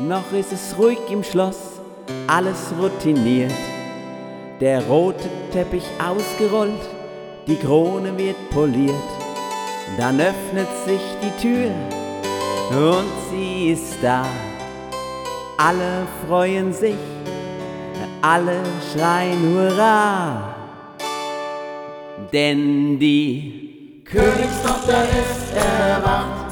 noch ist es ruhig im Schloss, alles routiniert. Der rote Teppich ausgerollt, die Krone wird poliert. Dann öffnet sich die Tür und sie ist da. Alle freuen sich, alle schreien Hurra. Denn die Königstochter ist erwacht.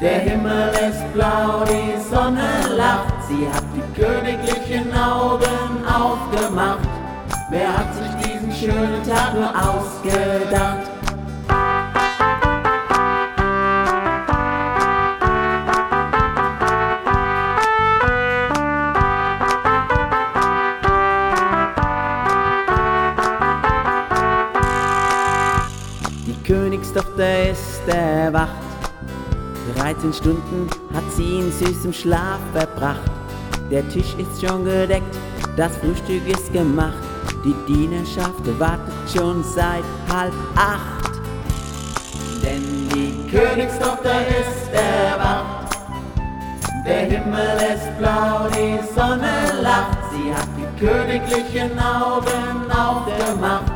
Der Himmel ist blau, die Sonne lacht. Sie hat die königlichen Augen aufgemacht. Wer hat sich diesen schönen Tag nur ausgedacht? Die Königstochter ist erwacht. 13 Stunden hat sie in süßem Schlaf verbracht. Der Tisch ist schon gedeckt, das Frühstück ist gemacht. Die Dienerschaft wartet schon seit halb acht. Denn die Königstochter ist erwacht. Der Himmel ist blau, die Sonne lacht. Sie hat die königlichen Augen aufgemacht.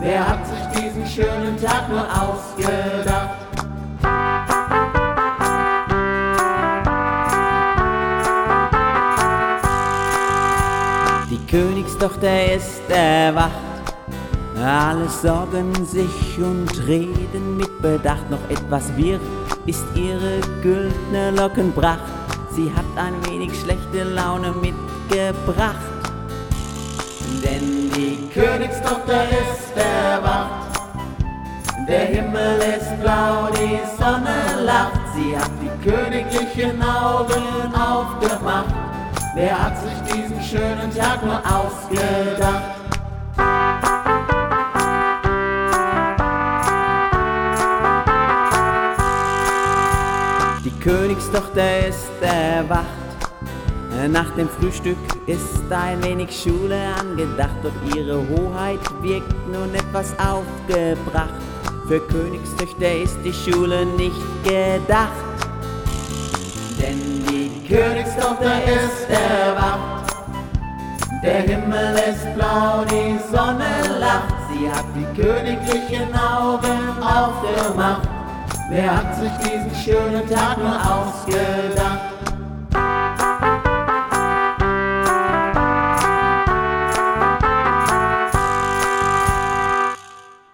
Wer hat sich diesen schönen Tag nur ausgedacht? Königstochter ist erwacht. Alle sorgen sich und reden mit Bedacht. Noch etwas wirr ist ihre güldne Lockenpracht. Sie hat ein wenig schlechte Laune mitgebracht. Denn die Königstochter ist erwacht. Der Himmel ist blau, die Sonne lacht. Sie hat die königlichen Augen aufgemacht. Wer hat sich diesen schönen Tag nur ausgedacht? Die Königstochter ist erwacht. Nach dem Frühstück ist ein wenig Schule angedacht, doch ihre Hoheit wirkt nun etwas aufgebracht. Für Königstöchter ist die Schule nicht gedacht. Königstochter ist erwacht. Der Himmel ist blau, die Sonne lacht. Sie hat die königlichen Augen aufgemacht. Wer hat sich diesen schönen Tag nur ausgedacht?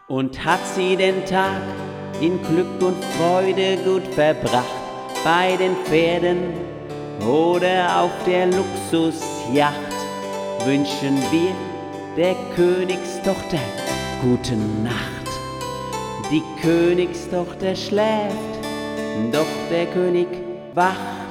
Und hat sie den Tag in Glück und Freude gut verbracht, bei den Pferden oder auf der Luxusjacht, wünschen wir der Königstochter gute Nacht. Die Königstochter schläft, doch der König wacht.